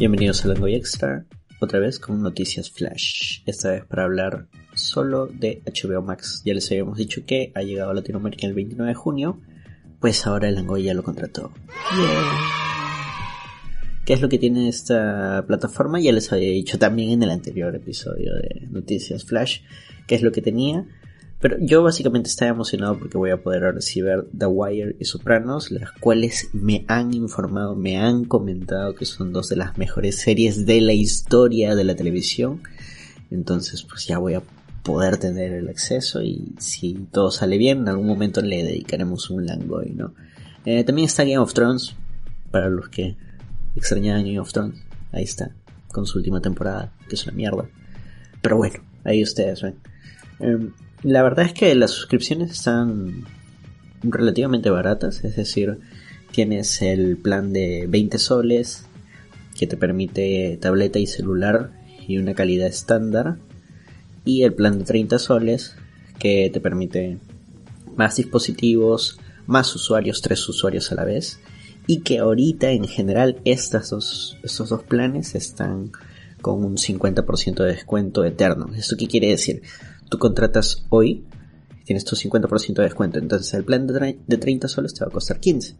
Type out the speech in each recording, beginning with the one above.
Bienvenidos a Langoy Extra, otra vez con noticias flash, esta vez para hablar solo de HBO Max. Ya les habíamos dicho que ha llegado a Latinoamérica el 29 de junio, pues ahora el Langoy ya lo contrató. ¿Qué es lo que tiene esta plataforma? Ya les había dicho también en el anterior episodio de Noticias Flash, qué es lo que tenía. Pero yo básicamente estaba emocionado porque voy a poder recibir The Wire y Sopranos, las cuales me han informado, me han comentado que son dos de las mejores series de la historia de la televisión. Entonces pues ya voy a poder tener el acceso y si todo sale bien, en algún momento le dedicaremos un Langoy, ¿no? Eh, también está Game of Thrones, para los que extrañaban Game of Thrones. Ahí está, con su última temporada, que es una mierda. Pero bueno, ahí ustedes ven. Em, la verdad es que las suscripciones están relativamente baratas, es decir, tienes el plan de 20 soles que te permite tableta y celular y una calidad estándar y el plan de 30 soles que te permite más dispositivos, más usuarios, tres usuarios a la vez y que ahorita en general estas dos, estos dos planes están con un 50% de descuento eterno. ¿Esto qué quiere decir? Tú contratas hoy, tienes tu 50% de descuento. Entonces el plan de 30 soles te va a costar 15.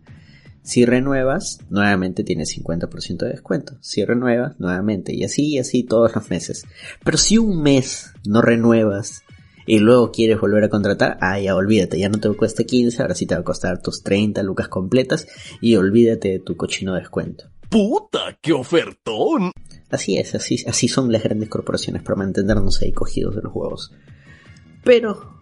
Si renuevas, nuevamente tienes 50% de descuento. Si renuevas, nuevamente. Y así y así todos los meses. Pero si un mes no renuevas y luego quieres volver a contratar, ah, ya olvídate, ya no te cuesta 15, ahora sí te va a costar tus 30 lucas completas y olvídate de tu cochino descuento. ¡Puta, qué ofertón! Así es, así, así son las grandes corporaciones para mantenernos ahí cogidos de los huevos. Pero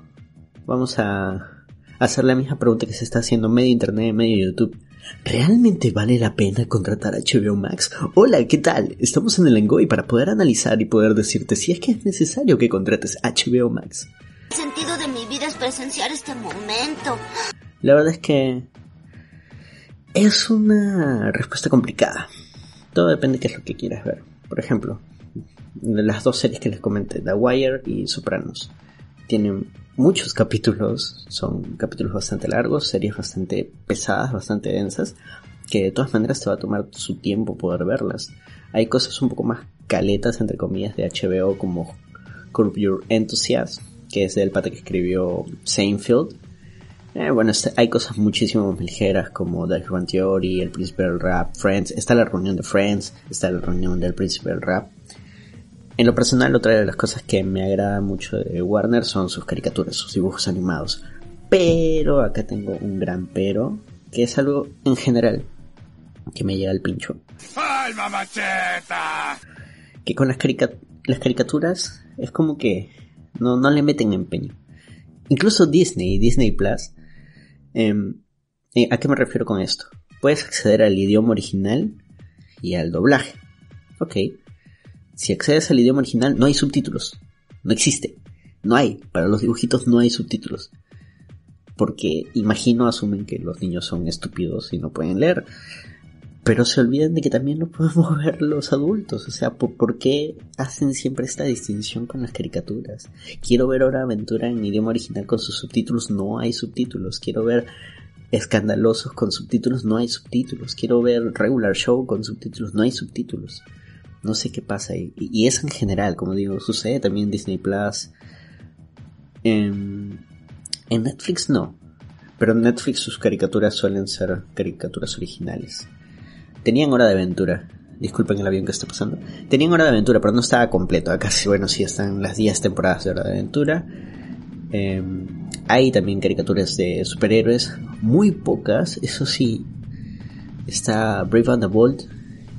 vamos a hacer la misma pregunta que se está haciendo medio internet, medio YouTube. ¿Realmente vale la pena contratar a HBO Max? Hola, ¿qué tal? Estamos en el Engoy para poder analizar y poder decirte si es que es necesario que contrates HBO Max. El sentido de mi vida es presenciar este momento. La verdad es que es una respuesta complicada. Todo depende de qué es lo que quieras ver. Por ejemplo, las dos series que les comenté, The Wire y Sopranos tienen muchos capítulos, son capítulos bastante largos, series bastante pesadas, bastante densas, que de todas maneras te va a tomar su tiempo poder verlas. Hay cosas un poco más caletas, entre comillas, de HBO como Curb Your Enthusiasm, que es del pata que escribió Seinfeld. Eh, bueno, este, hay cosas muchísimo más ligeras como The Urban Theory, El Príncipe del Rap, Friends, está la reunión de Friends, está la reunión del Príncipe del Rap. En lo personal, otra de las cosas que me agrada mucho de Warner son sus caricaturas, sus dibujos animados. Pero acá tengo un gran pero, que es algo en general que me llega al pincho. ¡Alma macheta! Que con las, caricaturas es como que no, no le meten empeño. Incluso Disney y Disney Plus. Em, eh, ¿A qué me refiero con esto? Puedes acceder al idioma original y al doblaje. Ok, si accedes al idioma original, no hay subtítulos. No existe. No hay. Para los dibujitos no hay subtítulos. Porque imagino, asumen que los niños son estúpidos y no pueden leer. Pero se olvidan de que también lo podemos ver los adultos. O sea, ¿por, qué hacen siempre esta distinción con las caricaturas? Quiero ver Hora Aventura en idioma original con sus subtítulos. No hay subtítulos. Quiero ver Escandalosos con subtítulos. No hay subtítulos. Quiero ver Regular Show con subtítulos. No hay subtítulos. No sé qué pasa ahí. Y, eso en general, como digo, sucede también en Disney Plus. En, en Netflix no. Pero en Netflix sus caricaturas suelen ser caricaturas originales. Tenían hora de aventura. Disculpen el avión que está pasando. Tenían hora de aventura, pero no estaba completo. Acá sí, bueno, sí están las 10 temporadas de hora de aventura. Em, hay también caricaturas de superhéroes. Muy pocas, eso sí. Está Brave and the Bold.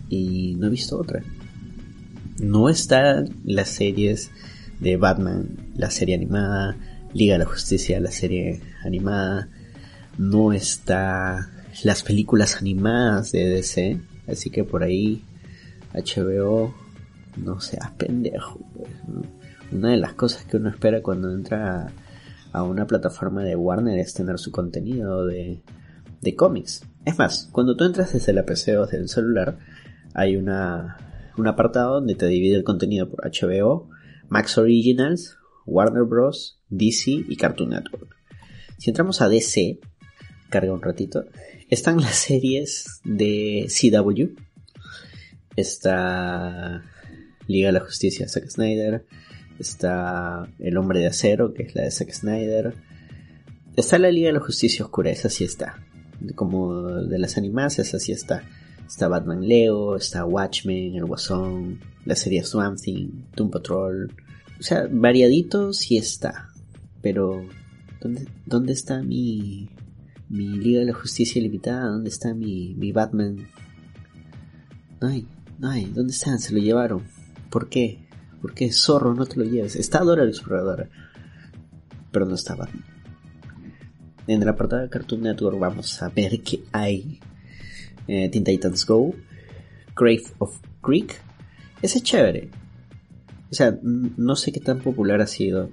Y no he visto otra. No están las series de Batman, la serie animada, Liga de la Justicia, la serie animada. No está las películas animadas de DC. Así que por ahí HBO no seas pendejo. Pues, Una de las cosas que uno espera cuando entra a, una plataforma de Warner es tener su contenido de, de cómics. Es más, cuando tú entras desde la PC o desde el celular, hay una un apartado donde te divide el contenido por HBO, Max Originals, Warner Bros., DC y Cartoon Network. Si entramos a DC, carga un ratito, están las series de CW, Está Liga de la Justicia de Zack Snyder. Está El Hombre de Acero, que es la de Zack Snyder. Está la Liga de la Justicia Oscura, esa sí está. Como de las animadas, esa sí está. Está Batman Leo, está Watchmen, El Guasón, la serie Swamp Thing, Doom Patrol. O sea, variadito sí está. Pero, ¿dónde, dónde está mi, mi Liga de la Justicia Limitada? ¿Dónde está mi, mi Batman? No hay, no hay. ¿Dónde están? Se lo llevaron. ¿Por qué? ¿Por qué? Zorro, no te lo lleves. Está Dora la Exploradora. Pero no está Batman. En la apartado de Cartoon Network vamos a ver qué hay. Eh, Teen Titans Go. Grave of Creek. Ese es chévere. O sea, no sé qué tan popular ha sido.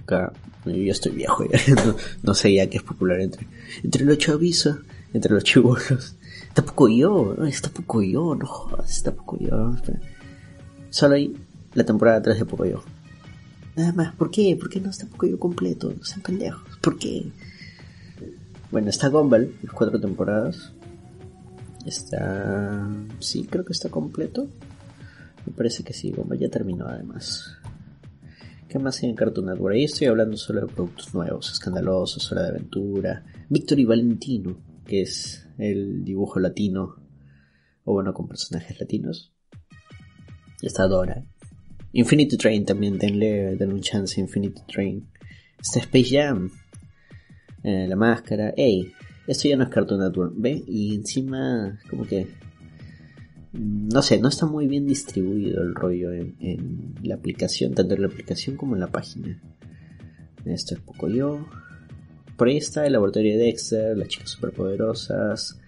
Acá, yo estoy viejo ya. No, no sé ya qué es popular entre, entre los chavizos, entre los chibolos. Tampoco yo, no, está poco yo, no jodas, está poco yo. Solo hay la temporada 3 de Pocoyo. Nada más, ¿por qué? ¿Por qué no está Pocoyo completo? No sean pendejos, ¿por qué? Bueno, está Gumball, las cuatro temporadas. Está... Sí, creo que está completo. Me parece que sí, Gumball ya terminó además. ¿Qué más hay en Cartoon Network? Ahí estoy hablando solo de productos nuevos, escandalosos, Hora de Aventura. Víctor y Valentino, que es el dibujo latino, o bueno, con personajes latinos. Está Dora. Infinity Train también, denle, denle un chance Infinity Train. Está Space Jam. Eh, la máscara. Ey, esto ya no es Cartoon Network, ¿ve? Y encima, como que... No sé, no está muy bien distribuido el rollo en, en la aplicación, tanto en la aplicación como en la página. Esto es poco yo. Por ahí está el laboratorio de Dexter, las chicas superpoderosas,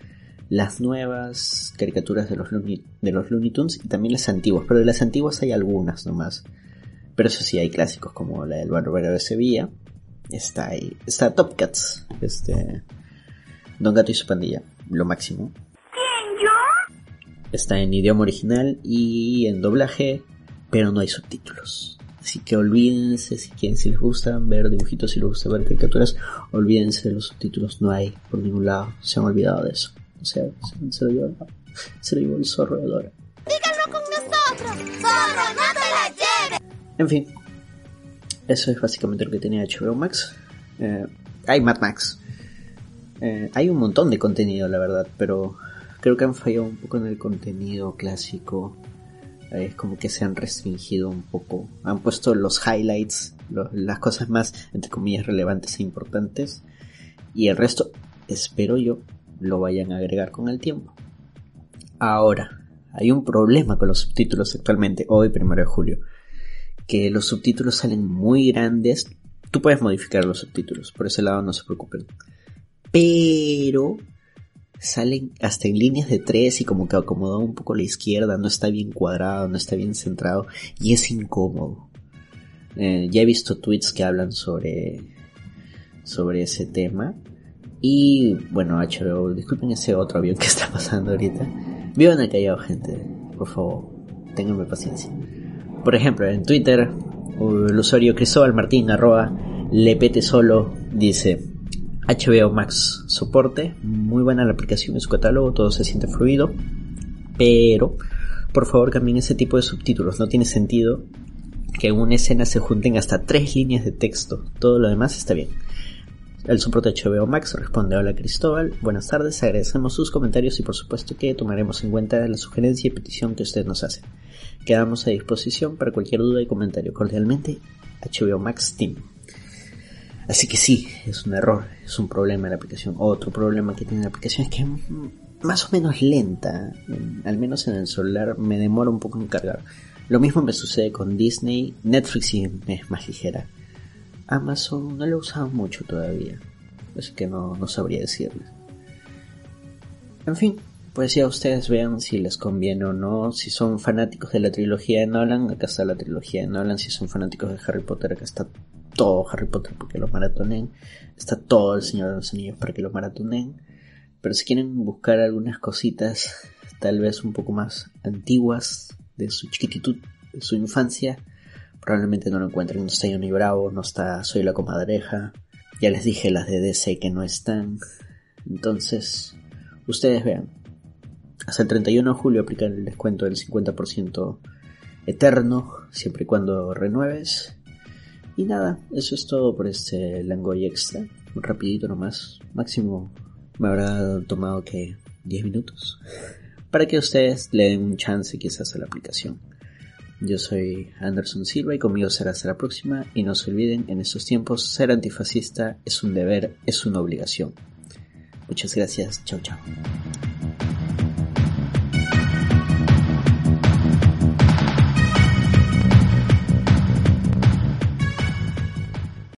las nuevas caricaturas de los, Looney, de los Looney Tunes y también las antiguas, pero de las antiguas hay algunas nomás. Pero eso sí, hay clásicos como la del Barbero de Sevilla. Está ahí. Está Top Cats. Este. Don Gato y su pandilla. Lo máximo. Está en idioma original y en doblaje, pero no hay subtítulos. Así que olvídense si quieren, si les gusta ver dibujitos, si les gusta ver caricaturas, olvídense de los subtítulos, no hay por ningún lado, se han olvidado de eso. O sea, se, se lo llevó, se lo llevó el zorro de Dora. Díganlo con nosotros. Zorro, no te la lleves. En fin, eso es básicamente lo que tenía HBO Max. Eh, hay Mad Max. Eh, hay un montón de contenido, la verdad, pero creo que han fallado un poco en el contenido clásico. Eh, es como que se han restringido un poco. Han puesto los highlights, las cosas más, entre comillas, relevantes e importantes. Y el resto, espero yo, lo vayan a agregar con el tiempo. Ahora, hay un problema con los subtítulos actualmente, hoy, primero de julio que los subtítulos salen muy grandes. Tú puedes modificar los subtítulos, por ese lado no se preocupen. Pero salen hasta en líneas de tres y como que acomodado un poco la izquierda, no está bien cuadrado, no está bien centrado y es incómodo. Eh, ya he visto tweets que hablan sobre sobre ese tema y bueno, HBO, disculpen ese otro avión que está pasando ahorita. Vivan el callado, gente, por favor, ténganme paciencia. Por ejemplo, en Twitter, el usuario Cristóbal Martín, arroba lepete solo, dice HBO Max soporte, muy buena la aplicación en su catálogo, todo se siente fluido, pero por favor cambien ese tipo de subtítulos, no tiene sentido que en una escena se junten hasta tres líneas de texto, todo lo demás está bien. El soporte HBO Max responde Hola Cristóbal, buenas tardes, agradecemos sus comentarios y por supuesto que tomaremos en cuenta la sugerencia y petición que usted nos hace. Quedamos a disposición para cualquier duda y comentario. Cordialmente, HBO Max Team. Así que sí, es un error, es un problema en la aplicación. Otro problema que tiene la aplicación es que es más o menos lenta. Al menos en el celular me demora un poco en cargar. Lo mismo me sucede con Disney. Netflix sí es más ligera. Amazon no lo he usado mucho todavía. Así que no, no sabría decirles. En fin, pues ya ustedes vean si les conviene o no. Si son fanáticos de la trilogía de Nolan, acá está la trilogía de Nolan. Si son fanáticos de Harry Potter, acá está todo Harry Potter para que lo maratonen. Está todo el Señor de los Anillos para que lo maratonen. Pero si quieren buscar algunas cositas, tal vez un poco más antiguas, de su chiquititud, de su infancia, probablemente no lo encuentren. No está Johnny Bravo, no está Soy la Comadreja. Ya les dije las de DC que no están. Entonces, ustedes vean. Hasta el 31 de julio aplica el descuento del 50% eterno, siempre y cuando renueves. Y nada, eso es todo por este Langoy Extra. Rapidito nomás. Máximo me habrá tomado que 10 minutos. Para que ustedes le den un chance quizás a la aplicación. Yo soy Anderson Silva y conmigo será hasta la próxima. Y no se olviden, en estos tiempos ser antifascista es un deber, es una obligación. Muchas gracias. Chao, chao.